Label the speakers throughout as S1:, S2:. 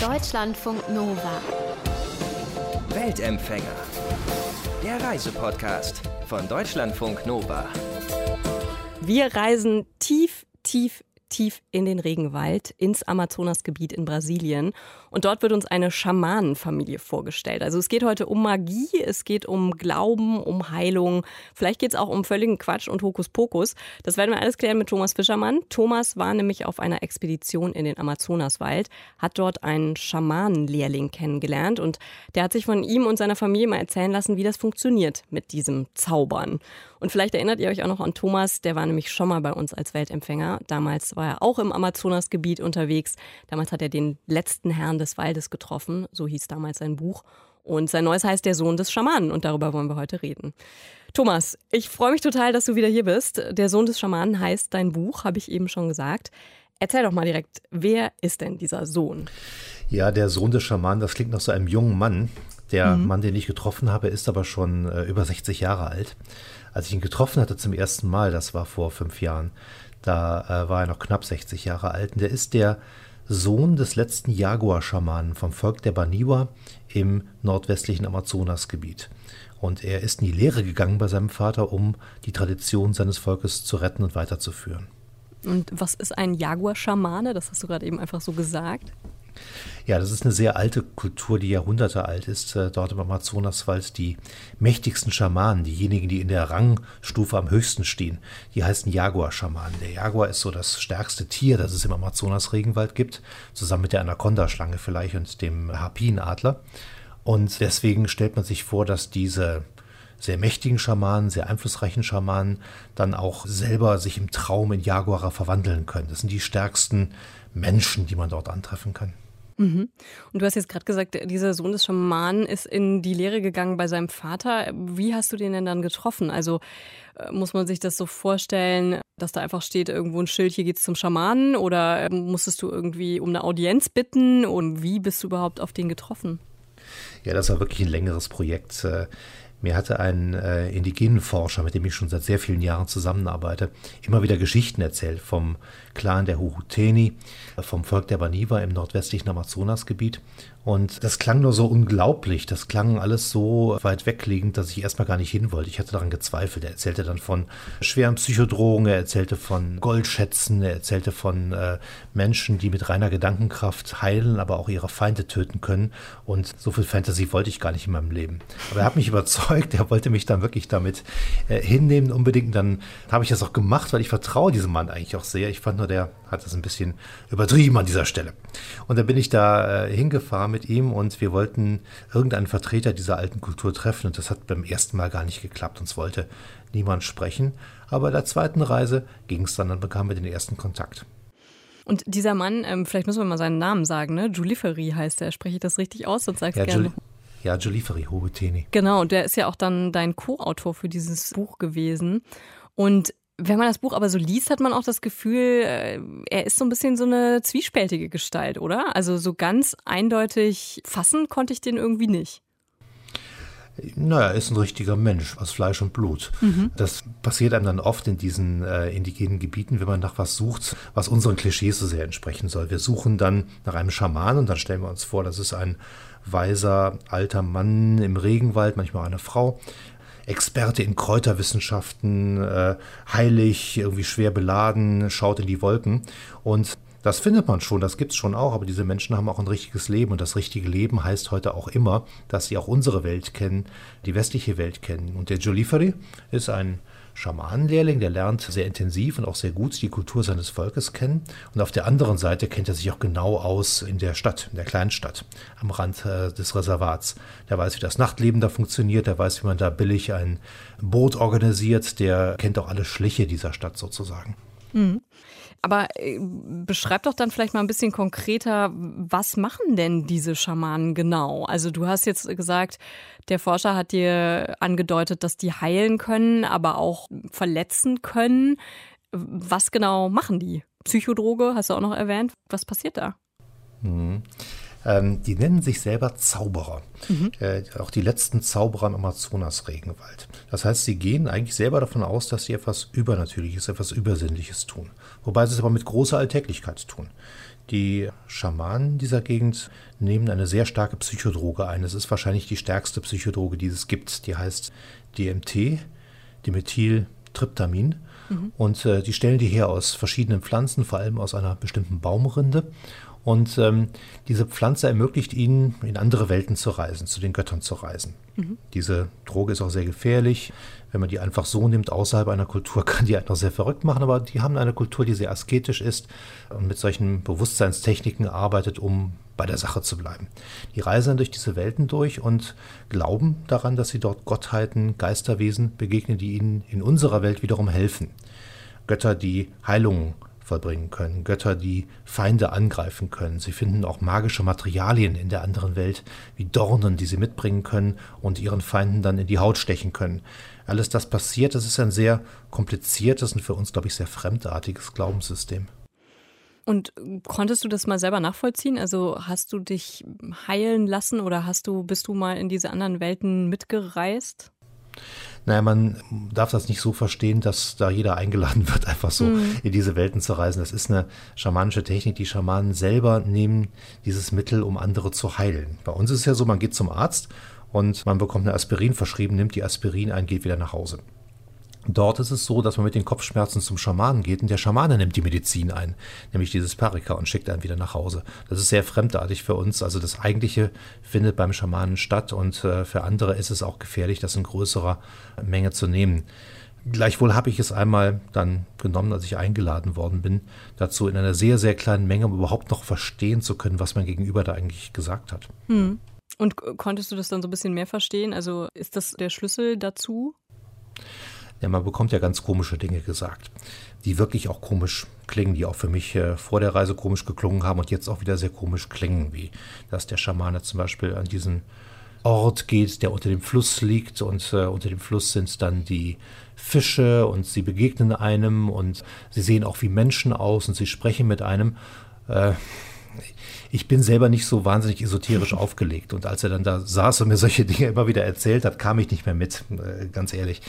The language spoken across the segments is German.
S1: Deutschlandfunk Nova.
S2: Weltempfänger. Der Reisepodcast von Deutschlandfunk Nova.
S3: Wir reisen tief, tief, tief in den Regenwald, ins Amazonasgebiet in Brasilien. Und dort wird uns eine Schamanenfamilie vorgestellt. Also es geht heute um Magie, es geht um Glauben, um Heilung. Vielleicht geht es auch um völligen Quatsch und Hokuspokus. Das werden wir alles klären mit Thomas Fischermann. Thomas war nämlich auf einer Expedition in den Amazonaswald, hat dort einen Schamanenlehrling kennengelernt und der hat sich von ihm und seiner Familie mal erzählen lassen, wie das funktioniert mit diesem Zaubern. Und vielleicht erinnert ihr euch auch noch an Thomas, der war nämlich schon mal bei uns als Weltempfänger. Damals war er auch im Amazonasgebiet unterwegs. Damals hat er den letzten Herrn des Waldes getroffen, so hieß damals sein Buch. Und sein neues heißt Der Sohn des Schamanen und darüber wollen wir heute reden. Thomas, ich freue mich total, dass du wieder hier bist. Der Sohn des Schamanen heißt dein Buch, habe ich eben schon gesagt. Erzähl doch mal direkt, wer ist denn dieser Sohn?
S4: Ja, der Sohn des Schamanen, das klingt nach so einem jungen Mann. Der mhm. Mann, den ich getroffen habe, ist aber schon äh, über 60 Jahre alt. Als ich ihn getroffen hatte zum ersten Mal, das war vor fünf Jahren, da äh, war er noch knapp 60 Jahre alt. Und der ist der Sohn des letzten Jaguar-Schamanen vom Volk der Baniwa im nordwestlichen Amazonasgebiet. Und er ist in die Lehre gegangen bei seinem Vater, um die Tradition seines Volkes zu retten und weiterzuführen.
S3: Und was ist ein Jaguar-Schamane? Das hast du gerade eben einfach so gesagt.
S4: Ja, das ist eine sehr alte Kultur, die Jahrhunderte alt ist. Äh, dort im Amazonaswald die mächtigsten Schamanen, diejenigen, die in der Rangstufe am höchsten stehen, die heißen Jaguar-Schamanen. Der Jaguar ist so das stärkste Tier, das es im Amazonas-Regenwald gibt, zusammen mit der Anaconda-Schlange vielleicht und dem Harpienadler. Und deswegen stellt man sich vor, dass diese sehr mächtigen Schamanen, sehr einflussreichen Schamanen dann auch selber sich im Traum in Jaguarer verwandeln können. Das sind die stärksten Menschen, die man dort antreffen kann.
S3: Mhm. Und du hast jetzt gerade gesagt, dieser Sohn des Schamanen ist in die Lehre gegangen bei seinem Vater. Wie hast du den denn dann getroffen? Also äh, muss man sich das so vorstellen, dass da einfach steht irgendwo ein Schild, hier geht's zum Schamanen? Oder ähm, musstest du irgendwie um eine Audienz bitten? Und wie bist du überhaupt auf den getroffen?
S4: Ja, das war wirklich ein längeres Projekt. Äh, mir hatte ein äh, indigenen Forscher, mit dem ich schon seit sehr vielen Jahren zusammenarbeite, immer wieder Geschichten erzählt vom Clan der Huhuteni, vom Volk der Baniwa im nordwestlichen Amazonasgebiet. Und das klang nur so unglaublich, das klang alles so weit wegliegend, dass ich erstmal gar nicht hin wollte. Ich hatte daran gezweifelt. Er erzählte dann von schweren Psychodrohungen, er erzählte von Goldschätzen, er erzählte von äh, Menschen, die mit reiner Gedankenkraft heilen, aber auch ihre Feinde töten können. Und so viel Fantasy wollte ich gar nicht in meinem Leben. Aber er hat mich überzeugt, er wollte mich dann wirklich damit äh, hinnehmen unbedingt. Und dann habe ich das auch gemacht, weil ich vertraue diesem Mann eigentlich auch sehr. Ich fand nur, der hat das ein bisschen übertrieben an dieser Stelle. Und dann bin ich da äh, hingefahren mit ihm und wir wollten irgendeinen Vertreter dieser alten Kultur treffen. Und das hat beim ersten Mal gar nicht geklappt. Uns wollte niemand sprechen. Aber bei der zweiten Reise ging es dann, dann bekamen wir den ersten Kontakt.
S3: Und dieser Mann, ähm, vielleicht müssen wir mal seinen Namen sagen, ne? Juliferi heißt er. Spreche ich das richtig aus? Sonst sag's
S4: ja,
S3: gerne.
S4: Jul ja, Juliferi Hobeteni.
S3: Genau, und der ist ja auch dann dein Co-Autor für dieses Buch gewesen. Und wenn man das Buch aber so liest, hat man auch das Gefühl, äh, er ist so ein bisschen so eine zwiespältige Gestalt, oder? Also so ganz eindeutig fassen konnte ich den irgendwie nicht.
S4: Naja, er ist ein richtiger Mensch aus Fleisch und Blut. Mhm. Das passiert einem dann oft in diesen äh, indigenen Gebieten, wenn man nach was sucht, was unseren Klischees so sehr entsprechen soll. Wir suchen dann nach einem Schaman und dann stellen wir uns vor, das ist ein weiser alter Mann im Regenwald, manchmal eine Frau, Experte in Kräuterwissenschaften, äh, heilig, irgendwie schwer beladen, schaut in die Wolken. Und das findet man schon, das gibt es schon auch, aber diese Menschen haben auch ein richtiges Leben und das richtige Leben heißt heute auch immer, dass sie auch unsere Welt kennen, die westliche Welt kennen. Und der Joliferi ist ein Schamanenlehrling, der lernt sehr intensiv und auch sehr gut die Kultur seines Volkes kennen. Und auf der anderen Seite kennt er sich auch genau aus in der Stadt, in der Kleinstadt, am Rand äh, des Reservats. Der weiß, wie das Nachtleben da funktioniert, der weiß, wie man da billig ein Boot organisiert, der kennt auch alle Schliche dieser Stadt sozusagen.
S3: Mhm. Aber äh, beschreib doch dann vielleicht mal ein bisschen konkreter, was machen denn diese Schamanen genau? Also du hast jetzt gesagt, der Forscher hat dir angedeutet, dass die heilen können, aber auch verletzen können. Was genau machen die? Psychodroge hast du auch noch erwähnt. Was passiert da?
S4: Mhm. Ähm, die nennen sich selber Zauberer. Mhm. Äh, auch die letzten Zauberer im Amazonas-Regenwald. Das heißt, sie gehen eigentlich selber davon aus, dass sie etwas Übernatürliches, etwas Übersinnliches tun. Wobei sie es aber mit großer Alltäglichkeit tun. Die Schamanen dieser Gegend nehmen eine sehr starke Psychodroge ein. Es ist wahrscheinlich die stärkste Psychodroge, die es gibt. Die heißt DMT, Dimethyltryptamin. Mhm. Und äh, die stellen die her aus verschiedenen Pflanzen, vor allem aus einer bestimmten Baumrinde. Und ähm, diese Pflanze ermöglicht ihnen, in andere Welten zu reisen, zu den Göttern zu reisen. Mhm. Diese Droge ist auch sehr gefährlich. Wenn man die einfach so nimmt, außerhalb einer Kultur, kann die einfach sehr verrückt machen. Aber die haben eine Kultur, die sehr asketisch ist und mit solchen Bewusstseinstechniken arbeitet, um bei der Sache zu bleiben. Die reisen durch diese Welten durch und glauben daran, dass sie dort Gottheiten, Geisterwesen begegnen, die ihnen in unserer Welt wiederum helfen. Götter, die Heilungen vollbringen können, Götter, die Feinde angreifen können. Sie finden auch magische Materialien in der anderen Welt, wie Dornen, die sie mitbringen können und ihren Feinden dann in die Haut stechen können. Alles das passiert, das ist ein sehr kompliziertes und für uns, glaube ich, sehr fremdartiges Glaubenssystem.
S3: Und konntest du das mal selber nachvollziehen? Also hast du dich heilen lassen oder hast du, bist du mal in diese anderen Welten mitgereist?
S4: Naja, man darf das nicht so verstehen, dass da jeder eingeladen wird, einfach so mhm. in diese Welten zu reisen. Das ist eine schamanische Technik. Die Schamanen selber nehmen dieses Mittel, um andere zu heilen. Bei uns ist es ja so, man geht zum Arzt und man bekommt eine Aspirin verschrieben, nimmt die Aspirin ein, geht wieder nach Hause. Dort ist es so, dass man mit den Kopfschmerzen zum Schamanen geht und der Schamane nimmt die Medizin ein, nämlich dieses Parika und schickt einen wieder nach Hause. Das ist sehr fremdartig für uns. Also das Eigentliche findet beim Schamanen statt und äh, für andere ist es auch gefährlich, das in größerer Menge zu nehmen. Gleichwohl habe ich es einmal dann genommen, als ich eingeladen worden bin, dazu in einer sehr, sehr kleinen Menge, um überhaupt noch verstehen zu können, was mein Gegenüber da eigentlich gesagt hat. Hm.
S3: Und konntest du das dann so ein bisschen mehr verstehen? Also ist das der Schlüssel dazu?
S4: Ja, man bekommt ja ganz komische Dinge gesagt, die wirklich auch komisch klingen, die auch für mich äh, vor der Reise komisch geklungen haben und jetzt auch wieder sehr komisch klingen, wie dass der Schamane zum Beispiel an diesen Ort geht, der unter dem Fluss liegt und äh, unter dem Fluss sind dann die Fische und sie begegnen einem und sie sehen auch wie Menschen aus und sie sprechen mit einem. Äh, ich bin selber nicht so wahnsinnig esoterisch aufgelegt. Und als er dann da saß und mir solche Dinge immer wieder erzählt hat, kam ich nicht mehr mit, äh, ganz ehrlich.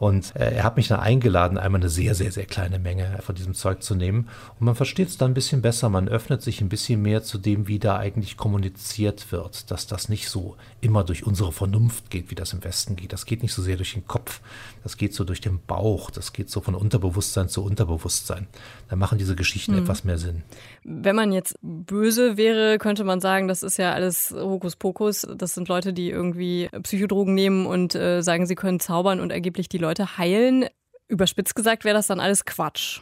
S4: Und äh, er hat mich dann eingeladen, einmal eine sehr, sehr, sehr kleine Menge von diesem Zeug zu nehmen. Und man versteht es dann ein bisschen besser. Man öffnet sich ein bisschen mehr zu dem, wie da eigentlich kommuniziert wird. Dass das nicht so immer durch unsere Vernunft geht, wie das im Westen geht. Das geht nicht so sehr durch den Kopf. Das geht so durch den Bauch. Das geht so von Unterbewusstsein zu Unterbewusstsein. Da machen diese Geschichten mhm. etwas mehr Sinn.
S3: Wenn man jetzt böse wäre, könnte man sagen, das ist ja alles Hokuspokus. Das sind Leute, die irgendwie Psychodrogen nehmen und äh, sagen, sie können zaubern und ergeblich die Leute Leute heilen. Überspitzt gesagt wäre das dann alles Quatsch.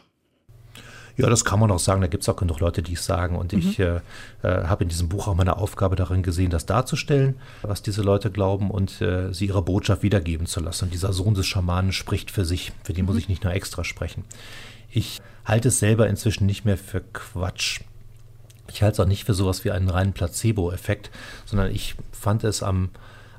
S4: Ja, das kann man auch sagen. Da gibt es auch genug Leute, die es sagen. Und mhm. ich äh, äh, habe in diesem Buch auch meine Aufgabe darin gesehen, das darzustellen, was diese Leute glauben und äh, sie ihre Botschaft wiedergeben zu lassen. Und dieser Sohn des Schamanen spricht für sich. Für den mhm. muss ich nicht nur extra sprechen. Ich halte es selber inzwischen nicht mehr für Quatsch. Ich halte es auch nicht für sowas wie einen reinen Placebo-Effekt, sondern ich fand es am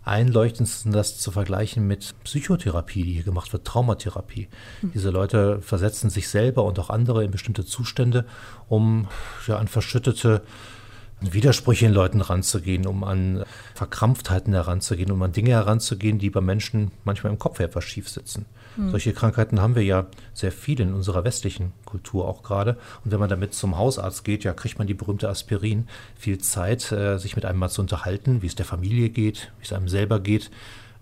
S4: einleuchtendsten das zu vergleichen mit Psychotherapie, die hier gemacht wird, Traumatherapie. Mhm. Diese Leute versetzen sich selber und auch andere in bestimmte Zustände, um ja, an verschüttete Widersprüche in Leuten ranzugehen, um an Verkrampftheiten heranzugehen, um an Dinge heranzugehen, die bei Menschen manchmal im Kopf etwas schief sitzen. Mhm. Solche Krankheiten haben wir ja sehr viel in unserer westlichen Kultur auch gerade. Und wenn man damit zum Hausarzt geht, ja, kriegt man die berühmte Aspirin. Viel Zeit, äh, sich mit einem mal zu unterhalten, wie es der Familie geht, wie es einem selber geht,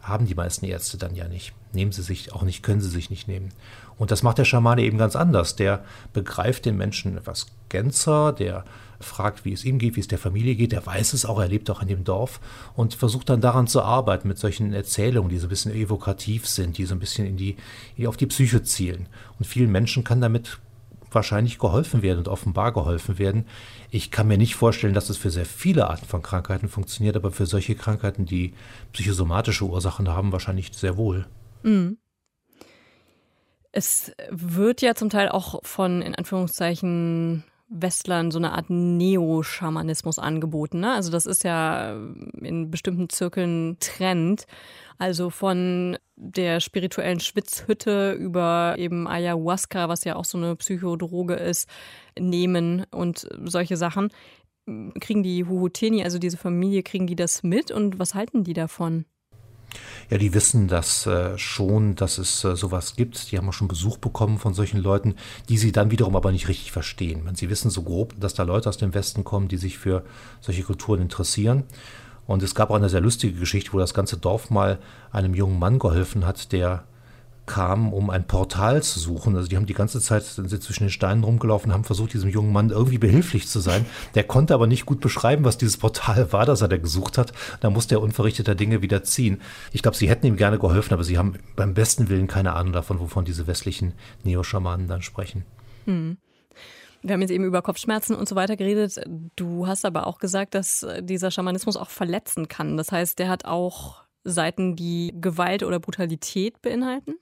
S4: haben die meisten Ärzte dann ja nicht. Nehmen sie sich auch nicht, können sie sich nicht nehmen. Und das macht der Schamane eben ganz anders. Der begreift den Menschen etwas gänzer, der fragt, wie es ihm geht, wie es der Familie geht. Er weiß es auch, er lebt auch in dem Dorf und versucht dann daran zu arbeiten mit solchen Erzählungen, die so ein bisschen evokativ sind, die so ein bisschen in die, auf die Psyche zielen. Und vielen Menschen kann damit wahrscheinlich geholfen werden und offenbar geholfen werden. Ich kann mir nicht vorstellen, dass es für sehr viele Arten von Krankheiten funktioniert, aber für solche Krankheiten, die psychosomatische Ursachen haben, wahrscheinlich sehr wohl. Mhm.
S3: Es wird ja zum Teil auch von, in Anführungszeichen, Westlern so eine Art Neo-Schamanismus angeboten. Ne? Also das ist ja in bestimmten Zirkeln Trend. Also von der spirituellen Schwitzhütte über eben Ayahuasca, was ja auch so eine Psychodroge ist, nehmen und solche Sachen. Kriegen die Huhuteni, also diese Familie, kriegen die das mit und was halten die davon?
S4: Ja, die wissen das äh, schon, dass es äh, sowas gibt. Die haben auch schon Besuch bekommen von solchen Leuten, die sie dann wiederum aber nicht richtig verstehen. Sie wissen so grob, dass da Leute aus dem Westen kommen, die sich für solche Kulturen interessieren. Und es gab auch eine sehr lustige Geschichte, wo das ganze Dorf mal einem jungen Mann geholfen hat, der kamen, um ein Portal zu suchen. Also die haben die ganze Zeit sind sie zwischen den Steinen rumgelaufen, haben versucht, diesem jungen Mann irgendwie behilflich zu sein. Der konnte aber nicht gut beschreiben, was dieses Portal war, das er da gesucht hat. Da musste er unverrichteter Dinge wieder ziehen. Ich glaube, sie hätten ihm gerne geholfen, aber sie haben beim besten Willen keine Ahnung davon, wovon diese westlichen Neoschamanen dann sprechen. Hm.
S3: Wir haben jetzt eben über Kopfschmerzen und so weiter geredet. Du hast aber auch gesagt, dass dieser Schamanismus auch verletzen kann. Das heißt, der hat auch Seiten, die Gewalt oder Brutalität beinhalten?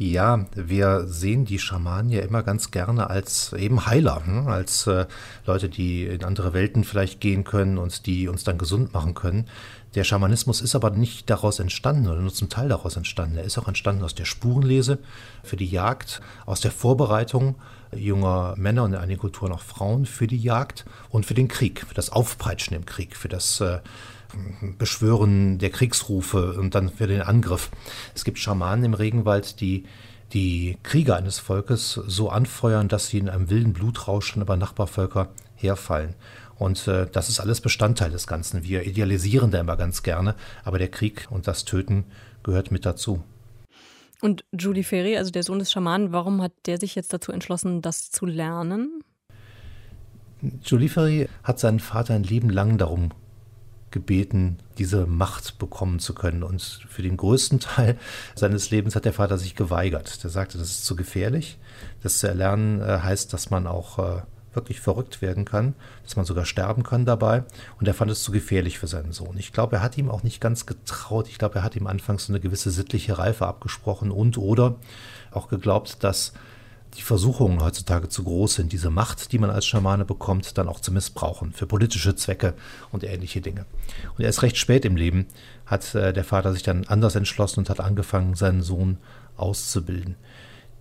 S4: Ja, wir sehen die Schamanen ja immer ganz gerne als eben Heiler, hm? als äh, Leute, die in andere Welten vielleicht gehen können und die uns dann gesund machen können. Der Schamanismus ist aber nicht daraus entstanden oder nur zum Teil daraus entstanden. Er ist auch entstanden aus der Spurenlese für die Jagd, aus der Vorbereitung junger Männer und in einigen Kulturen auch Frauen für die Jagd und für den Krieg, für das Aufpeitschen im Krieg, für das äh, Beschwören der Kriegsrufe und dann für den Angriff. Es gibt Schamanen im Regenwald, die die Krieger eines Volkes so anfeuern, dass sie in einem wilden Blutrausch über Nachbarvölker herfallen. Und äh, das ist alles Bestandteil des Ganzen. Wir idealisieren da immer ganz gerne, aber der Krieg und das Töten gehört mit dazu.
S3: Und Julie Ferry, also der Sohn des Schamanen, warum hat der sich jetzt dazu entschlossen, das zu lernen?
S4: Julie Ferry hat seinen Vater ein Leben lang darum gebeten, diese Macht bekommen zu können. Und für den größten Teil seines Lebens hat der Vater sich geweigert. Der sagte, das ist zu gefährlich. Das zu erlernen äh, heißt, dass man auch äh, wirklich verrückt werden kann, dass man sogar sterben kann dabei. Und er fand es zu gefährlich für seinen Sohn. Ich glaube, er hat ihm auch nicht ganz getraut. Ich glaube, er hat ihm anfangs eine gewisse sittliche Reife abgesprochen und oder auch geglaubt, dass die Versuchungen heutzutage zu groß sind, diese Macht, die man als Schamane bekommt, dann auch zu missbrauchen für politische Zwecke und ähnliche Dinge. Und erst recht spät im Leben hat äh, der Vater sich dann anders entschlossen und hat angefangen, seinen Sohn auszubilden.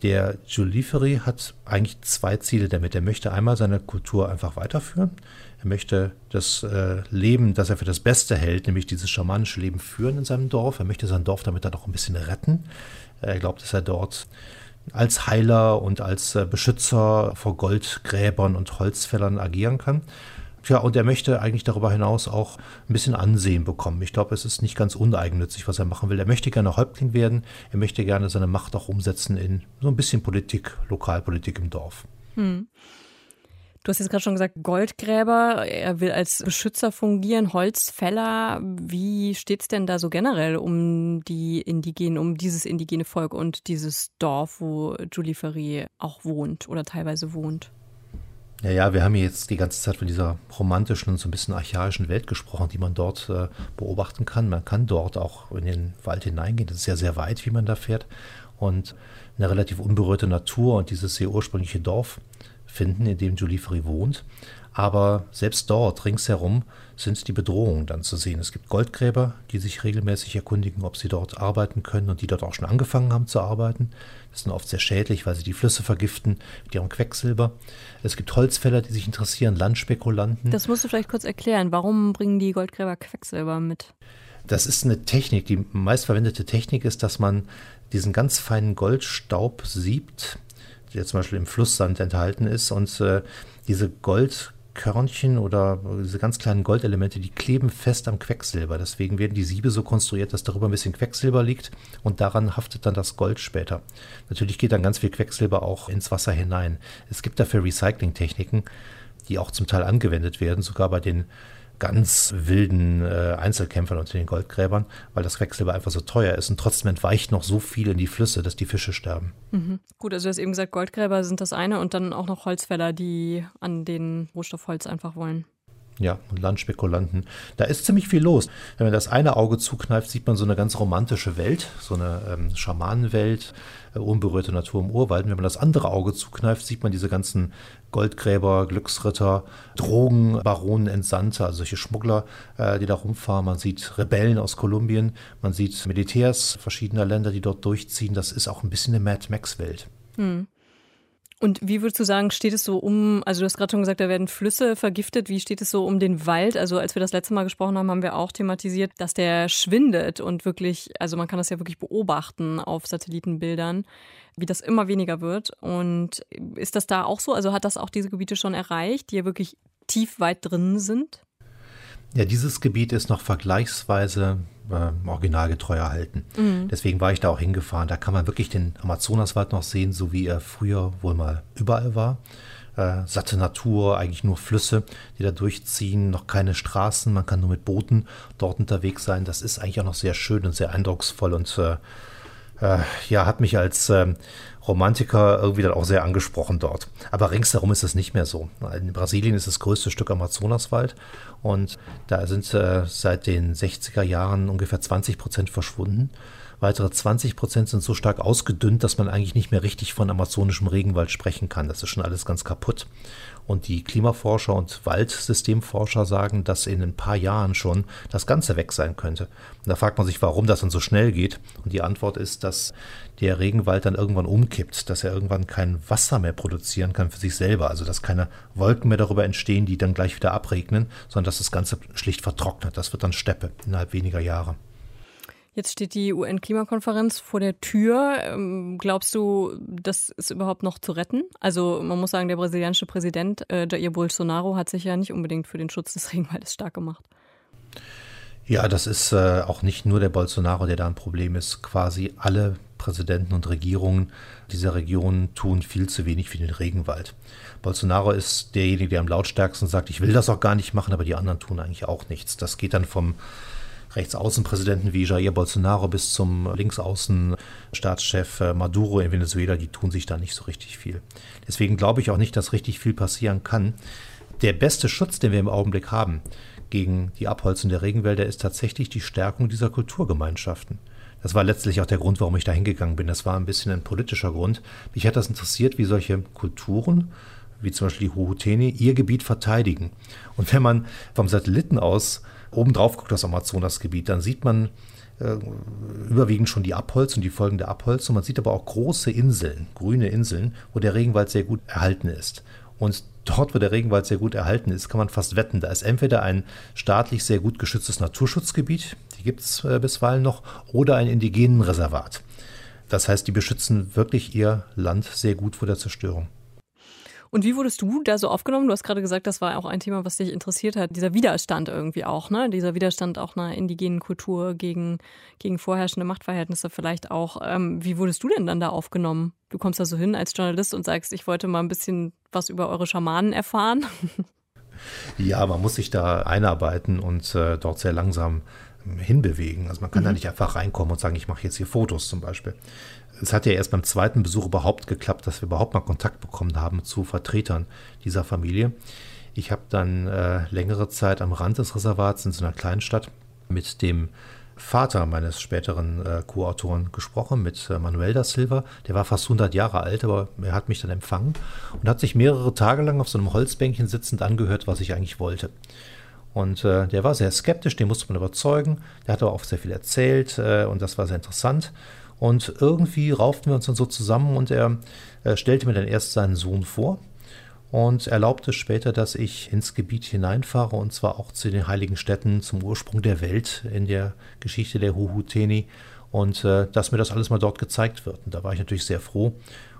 S4: Der Giuliferi hat eigentlich zwei Ziele damit. Er möchte einmal seine Kultur einfach weiterführen. Er möchte das äh, Leben, das er für das Beste hält, nämlich dieses schamanische Leben führen in seinem Dorf. Er möchte sein Dorf damit dann auch ein bisschen retten. Er glaubt, dass er dort als Heiler und als äh, Beschützer vor Goldgräbern und Holzfällern agieren kann. Ja, und er möchte eigentlich darüber hinaus auch ein bisschen Ansehen bekommen. Ich glaube, es ist nicht ganz uneigennützig, was er machen will. Er möchte gerne Häuptling werden. Er möchte gerne seine Macht auch umsetzen in so ein bisschen Politik, Lokalpolitik im Dorf. Hm.
S3: Du hast jetzt gerade schon gesagt, Goldgräber, er will als Beschützer fungieren, Holzfäller. Wie steht es denn da so generell um die indigenen, um dieses indigene Volk und dieses Dorf, wo Julie Ferry auch wohnt oder teilweise wohnt?
S4: Ja, ja, wir haben jetzt die ganze Zeit von dieser romantischen und so ein bisschen archaischen Welt gesprochen, die man dort äh, beobachten kann. Man kann dort auch in den Wald hineingehen. Das ist ja sehr weit, wie man da fährt. Und eine relativ unberührte Natur und dieses sehr ursprüngliche Dorf finden, in dem Giuliferi wohnt. Aber selbst dort ringsherum sind die Bedrohungen dann zu sehen. Es gibt Goldgräber, die sich regelmäßig erkundigen, ob sie dort arbeiten können und die dort auch schon angefangen haben zu arbeiten. Das ist oft sehr schädlich, weil sie die Flüsse vergiften mit ihrem Quecksilber. Es gibt Holzfäller, die sich interessieren, Landspekulanten.
S3: Das musst du vielleicht kurz erklären. Warum bringen die Goldgräber Quecksilber mit?
S4: Das ist eine Technik. Die meistverwendete Technik ist, dass man diesen ganz feinen Goldstaub siebt der zum Beispiel im Flusssand enthalten ist. Und äh, diese Goldkörnchen oder diese ganz kleinen Goldelemente, die kleben fest am Quecksilber. Deswegen werden die Siebe so konstruiert, dass darüber ein bisschen Quecksilber liegt und daran haftet dann das Gold später. Natürlich geht dann ganz viel Quecksilber auch ins Wasser hinein. Es gibt dafür Recyclingtechniken, die auch zum Teil angewendet werden, sogar bei den ganz wilden äh, Einzelkämpfern unter den Goldgräbern, weil das Quecksilber einfach so teuer ist und trotzdem entweicht noch so viel in die Flüsse, dass die Fische sterben.
S3: Mhm. Gut, also du hast eben gesagt, Goldgräber sind das eine und dann auch noch Holzfäller, die an den Rohstoff Holz einfach wollen.
S4: Ja, und Landspekulanten. Da ist ziemlich viel los. Wenn man das eine Auge zukneift, sieht man so eine ganz romantische Welt, so eine ähm, Schamanenwelt, äh, unberührte Natur im Urwald. Und wenn man das andere Auge zukneift, sieht man diese ganzen Goldgräber, Glücksritter, Drogenbaronen, Entsandte, also solche Schmuggler, äh, die da rumfahren. Man sieht Rebellen aus Kolumbien, man sieht Militärs verschiedener Länder, die dort durchziehen. Das ist auch ein bisschen eine Mad Max-Welt. Hm.
S3: Und wie würdest du sagen, steht es so um, also du hast gerade schon gesagt, da werden Flüsse vergiftet, wie steht es so um den Wald? Also als wir das letzte Mal gesprochen haben, haben wir auch thematisiert, dass der schwindet und wirklich, also man kann das ja wirklich beobachten auf Satellitenbildern, wie das immer weniger wird. Und ist das da auch so? Also hat das auch diese Gebiete schon erreicht, die ja wirklich tief weit drin sind?
S4: Ja, dieses Gebiet ist noch vergleichsweise äh, originalgetreu erhalten. Mhm. Deswegen war ich da auch hingefahren. Da kann man wirklich den Amazonaswald noch sehen, so wie er früher wohl mal überall war. Äh, satte Natur, eigentlich nur Flüsse, die da durchziehen, noch keine Straßen, man kann nur mit Booten dort unterwegs sein. Das ist eigentlich auch noch sehr schön und sehr eindrucksvoll und äh, äh ja, hat mich als ähm, Romantiker irgendwie dann auch sehr angesprochen dort. Aber ringsherum ist es nicht mehr so. In Brasilien ist das größte Stück Amazonaswald und da sind äh, seit den 60er Jahren ungefähr 20 Prozent verschwunden. Weitere 20 Prozent sind so stark ausgedünnt, dass man eigentlich nicht mehr richtig von amazonischem Regenwald sprechen kann. Das ist schon alles ganz kaputt. Und die Klimaforscher und Waldsystemforscher sagen, dass in ein paar Jahren schon das Ganze weg sein könnte. Und da fragt man sich, warum das dann so schnell geht. Und die Antwort ist, dass der Regenwald dann irgendwann umkippt, dass er irgendwann kein Wasser mehr produzieren kann für sich selber. Also dass keine Wolken mehr darüber entstehen, die dann gleich wieder abregnen, sondern dass das Ganze schlicht vertrocknet. Das wird dann Steppe innerhalb weniger Jahre.
S3: Jetzt steht die UN-Klimakonferenz vor der Tür. Ähm, glaubst du, das ist überhaupt noch zu retten? Also man muss sagen, der brasilianische Präsident äh, Jair Bolsonaro hat sich ja nicht unbedingt für den Schutz des Regenwaldes stark gemacht.
S4: Ja, das ist äh, auch nicht nur der Bolsonaro, der da ein Problem ist. Quasi alle Präsidenten und Regierungen dieser Region tun viel zu wenig für den Regenwald. Bolsonaro ist derjenige, der am lautstärksten sagt, ich will das auch gar nicht machen, aber die anderen tun eigentlich auch nichts. Das geht dann vom Rechtsaußenpräsidenten wie Jair Bolsonaro bis zum Linksaußenstaatschef äh, Maduro in Venezuela, die tun sich da nicht so richtig viel. Deswegen glaube ich auch nicht, dass richtig viel passieren kann. Der beste Schutz, den wir im Augenblick haben gegen die Abholzung der Regenwälder, ist tatsächlich die Stärkung dieser Kulturgemeinschaften. Das war letztlich auch der Grund, warum ich da hingegangen bin. Das war ein bisschen ein politischer Grund. Mich hat das interessiert, wie solche Kulturen, wie zum Beispiel die Huhuteni, ihr Gebiet verteidigen. Und wenn man vom Satelliten aus oben drauf guckt, das Amazonasgebiet, dann sieht man äh, überwiegend schon die Abholzung, die Folgen der Abholzung. Man sieht aber auch große Inseln, grüne Inseln, wo der Regenwald sehr gut erhalten ist. Und dort, wo der Regenwald sehr gut erhalten ist, kann man fast wetten, da ist entweder ein staatlich sehr gut geschütztes Naturschutzgebiet, die gibt es äh, bisweilen noch, oder ein indigenen Reservat. Das heißt, die beschützen wirklich ihr Land sehr gut vor der Zerstörung.
S3: Und wie wurdest du da so aufgenommen? Du hast gerade gesagt, das war auch ein Thema, was dich interessiert hat. Dieser Widerstand irgendwie auch, ne? Dieser Widerstand auch einer indigenen Kultur gegen, gegen vorherrschende Machtverhältnisse vielleicht auch. Ähm, wie wurdest du denn dann da aufgenommen? Du kommst da so hin als Journalist und sagst, ich wollte mal ein bisschen was über eure Schamanen erfahren.
S4: Ja, man muss sich da einarbeiten und äh, dort sehr langsam hinbewegen. Also man kann mhm. da nicht einfach reinkommen und sagen, ich mache jetzt hier Fotos zum Beispiel es hat ja erst beim zweiten Besuch überhaupt geklappt, dass wir überhaupt mal Kontakt bekommen haben zu Vertretern dieser Familie. Ich habe dann äh, längere Zeit am Rand des Reservats in so einer Kleinstadt mit dem Vater meines späteren äh, Co-Autoren gesprochen, mit äh, Manuel da Silva. Der war fast 100 Jahre alt, aber er hat mich dann empfangen und hat sich mehrere Tage lang auf so einem Holzbänkchen sitzend angehört, was ich eigentlich wollte. Und äh, der war sehr skeptisch, den musste man überzeugen. Der hat aber auch sehr viel erzählt äh, und das war sehr interessant. Und irgendwie rauften wir uns dann so zusammen und er äh, stellte mir dann erst seinen Sohn vor und erlaubte später, dass ich ins Gebiet hineinfahre und zwar auch zu den heiligen Städten, zum Ursprung der Welt in der Geschichte der Huhuteni und äh, dass mir das alles mal dort gezeigt wird. Und da war ich natürlich sehr froh.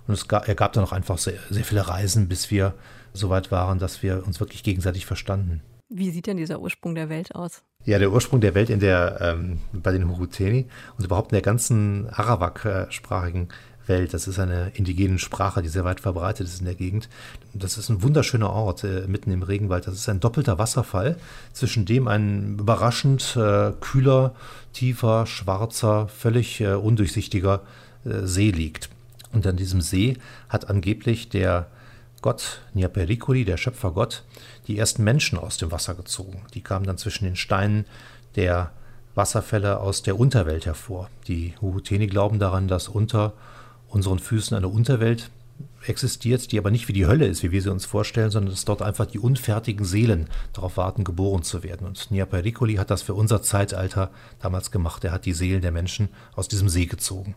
S4: Und es gab, er gab dann auch einfach sehr, sehr viele Reisen, bis wir so weit waren, dass wir uns wirklich gegenseitig verstanden.
S3: Wie sieht denn dieser Ursprung der Welt aus?
S4: Ja, der Ursprung der Welt in der, ähm, bei den Huruteni und überhaupt in der ganzen Arawak-sprachigen Welt. Das ist eine indigene Sprache, die sehr weit verbreitet ist in der Gegend. Das ist ein wunderschöner Ort äh, mitten im Regenwald. Das ist ein doppelter Wasserfall, zwischen dem ein überraschend äh, kühler, tiefer, schwarzer, völlig äh, undurchsichtiger äh, See liegt. Und an diesem See hat angeblich der Gott Nyaperikuli, der Schöpfergott, die ersten Menschen aus dem Wasser gezogen. Die kamen dann zwischen den Steinen der Wasserfälle aus der Unterwelt hervor. Die Huhuteni glauben daran, dass unter unseren Füßen eine Unterwelt existiert, die aber nicht wie die Hölle ist, wie wir sie uns vorstellen, sondern dass dort einfach die unfertigen Seelen darauf warten, geboren zu werden. Und Niapericoli hat das für unser Zeitalter damals gemacht. Er hat die Seelen der Menschen aus diesem See gezogen.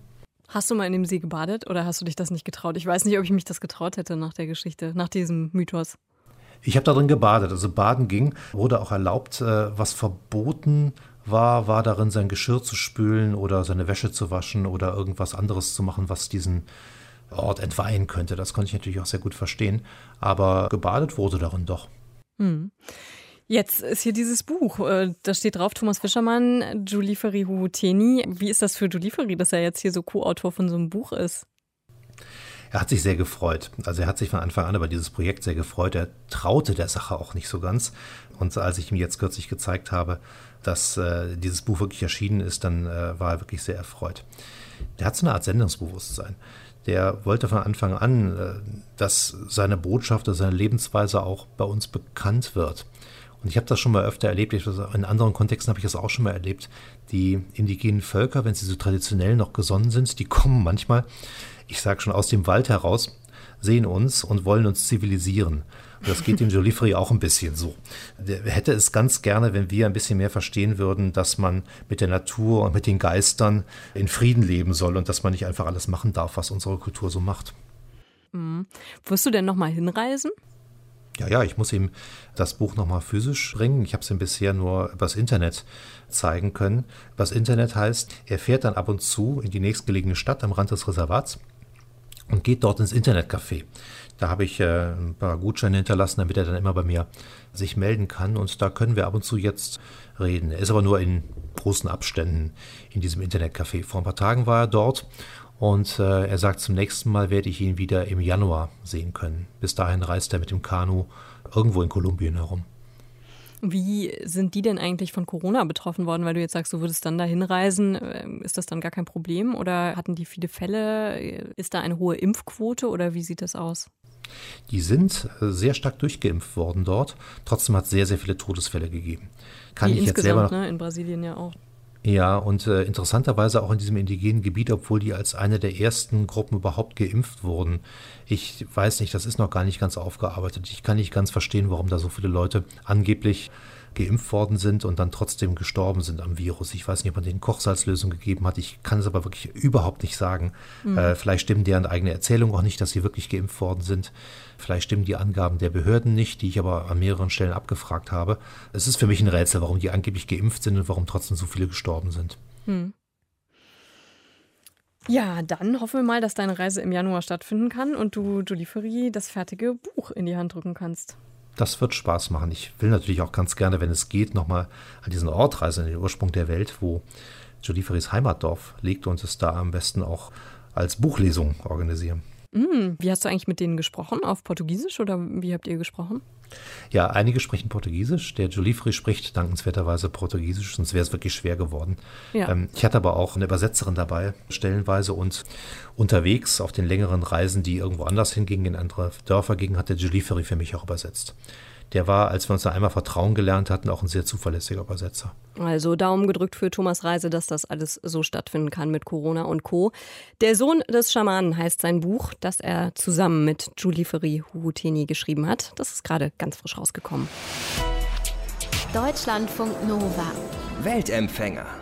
S3: Hast du mal in dem See gebadet oder hast du dich das nicht getraut? Ich weiß nicht, ob ich mich das getraut hätte nach der Geschichte, nach diesem Mythos.
S4: Ich habe darin gebadet. Also baden ging, wurde auch erlaubt. Äh, was verboten war, war darin, sein Geschirr zu spülen oder seine Wäsche zu waschen oder irgendwas anderes zu machen, was diesen Ort entweihen könnte. Das konnte ich natürlich auch sehr gut verstehen. Aber gebadet wurde darin doch. Hm.
S3: Jetzt ist hier dieses Buch. Äh, da steht drauf Thomas Fischermann, Juliferi Huhuteni. Wie ist das für Juliferi, dass er jetzt hier so Co-Autor von so einem Buch ist?
S4: Er hat sich sehr gefreut. Also er hat sich von Anfang an über dieses Projekt sehr gefreut. Er traute der Sache auch nicht so ganz. Und als ich ihm jetzt kürzlich gezeigt habe, dass äh, dieses Buch wirklich erschienen ist, dann äh, war er wirklich sehr erfreut. Der hat so eine Art Sendungsbewusstsein. Der wollte von Anfang an, äh, dass seine Botschaft oder seine Lebensweise auch bei uns bekannt wird. Und ich habe das schon mal öfter erlebt, in anderen Kontexten habe ich das auch schon mal erlebt. Die indigenen Völker, wenn sie so traditionell noch gesonnen sind, die kommen manchmal, ich sage schon, aus dem Wald heraus, sehen uns und wollen uns zivilisieren. Und das geht dem Jolifri auch ein bisschen so. Der hätte es ganz gerne, wenn wir ein bisschen mehr verstehen würden, dass man mit der Natur und mit den Geistern in Frieden leben soll und dass man nicht einfach alles machen darf, was unsere Kultur so macht.
S3: Mhm. Wirst du denn nochmal hinreisen?
S4: Ja, ja, ich muss ihm das Buch nochmal physisch bringen. Ich habe es ihm bisher nur übers Internet zeigen können. Was Internet heißt, er fährt dann ab und zu in die nächstgelegene Stadt am Rand des Reservats und geht dort ins Internetcafé. Da habe ich äh, ein paar Gutscheine hinterlassen, damit er dann immer bei mir sich melden kann. Und da können wir ab und zu jetzt reden. Er ist aber nur in großen Abständen in diesem Internetcafé. Vor ein paar Tagen war er dort und äh, er sagt, zum nächsten Mal werde ich ihn wieder im Januar sehen können. Bis dahin reist er mit dem Kanu irgendwo in Kolumbien herum.
S3: Wie sind die denn eigentlich von Corona betroffen worden? Weil du jetzt sagst, du würdest dann dahin reisen. Ähm, ist das dann gar kein Problem? Oder hatten die viele Fälle? Ist da eine hohe Impfquote oder wie sieht das aus?
S4: Die sind äh, sehr stark durchgeimpft worden dort. Trotzdem hat es sehr, sehr viele Todesfälle gegeben.
S3: Kann Wie ich jetzt selber noch, ne? in Brasilien ja auch.
S4: Ja, und äh, interessanterweise auch in diesem indigenen Gebiet, obwohl die als eine der ersten Gruppen überhaupt geimpft wurden. Ich weiß nicht, das ist noch gar nicht ganz aufgearbeitet. Ich kann nicht ganz verstehen, warum da so viele Leute angeblich geimpft worden sind und dann trotzdem gestorben sind am Virus. Ich weiß nicht, ob man denen Kochsalzlösung gegeben hat. Ich kann es aber wirklich überhaupt nicht sagen. Mhm. Äh, vielleicht stimmen deren eigene Erzählung auch nicht, dass sie wirklich geimpft worden sind. Vielleicht stimmen die Angaben der Behörden nicht, die ich aber an mehreren Stellen abgefragt habe. Es ist für mich ein Rätsel, warum die angeblich geimpft sind und warum trotzdem so viele gestorben sind. Mhm.
S3: Ja, dann hoffen wir mal, dass deine Reise im Januar stattfinden kann und du Julie Ferry das fertige Buch in die Hand drücken kannst
S4: das wird Spaß machen. Ich will natürlich auch ganz gerne, wenn es geht, nochmal an diesen Ort reisen, den Ursprung der Welt, wo Joliferis Heimatdorf liegt und es da am besten auch als Buchlesung organisieren.
S3: Mm, wie hast du eigentlich mit denen gesprochen? Auf Portugiesisch oder wie habt ihr gesprochen?
S4: Ja, einige sprechen Portugiesisch. Der Jolifri spricht dankenswerterweise Portugiesisch, sonst wäre es wirklich schwer geworden. Ja. Ähm, ich hatte aber auch eine Übersetzerin dabei, stellenweise und unterwegs auf den längeren Reisen, die irgendwo anders hingingen, in andere Dörfer gingen, hat der Jolifri für mich auch übersetzt der war, als wir uns da einmal Vertrauen gelernt hatten, auch ein sehr zuverlässiger Übersetzer.
S3: Also Daumen gedrückt für Thomas Reise, dass das alles so stattfinden kann mit Corona und Co. Der Sohn des Schamanen heißt sein Buch, das er zusammen mit Julie Ferry Huhuteni geschrieben hat. Das ist gerade ganz frisch rausgekommen.
S1: Deutschlandfunk Nova.
S2: Weltempfänger.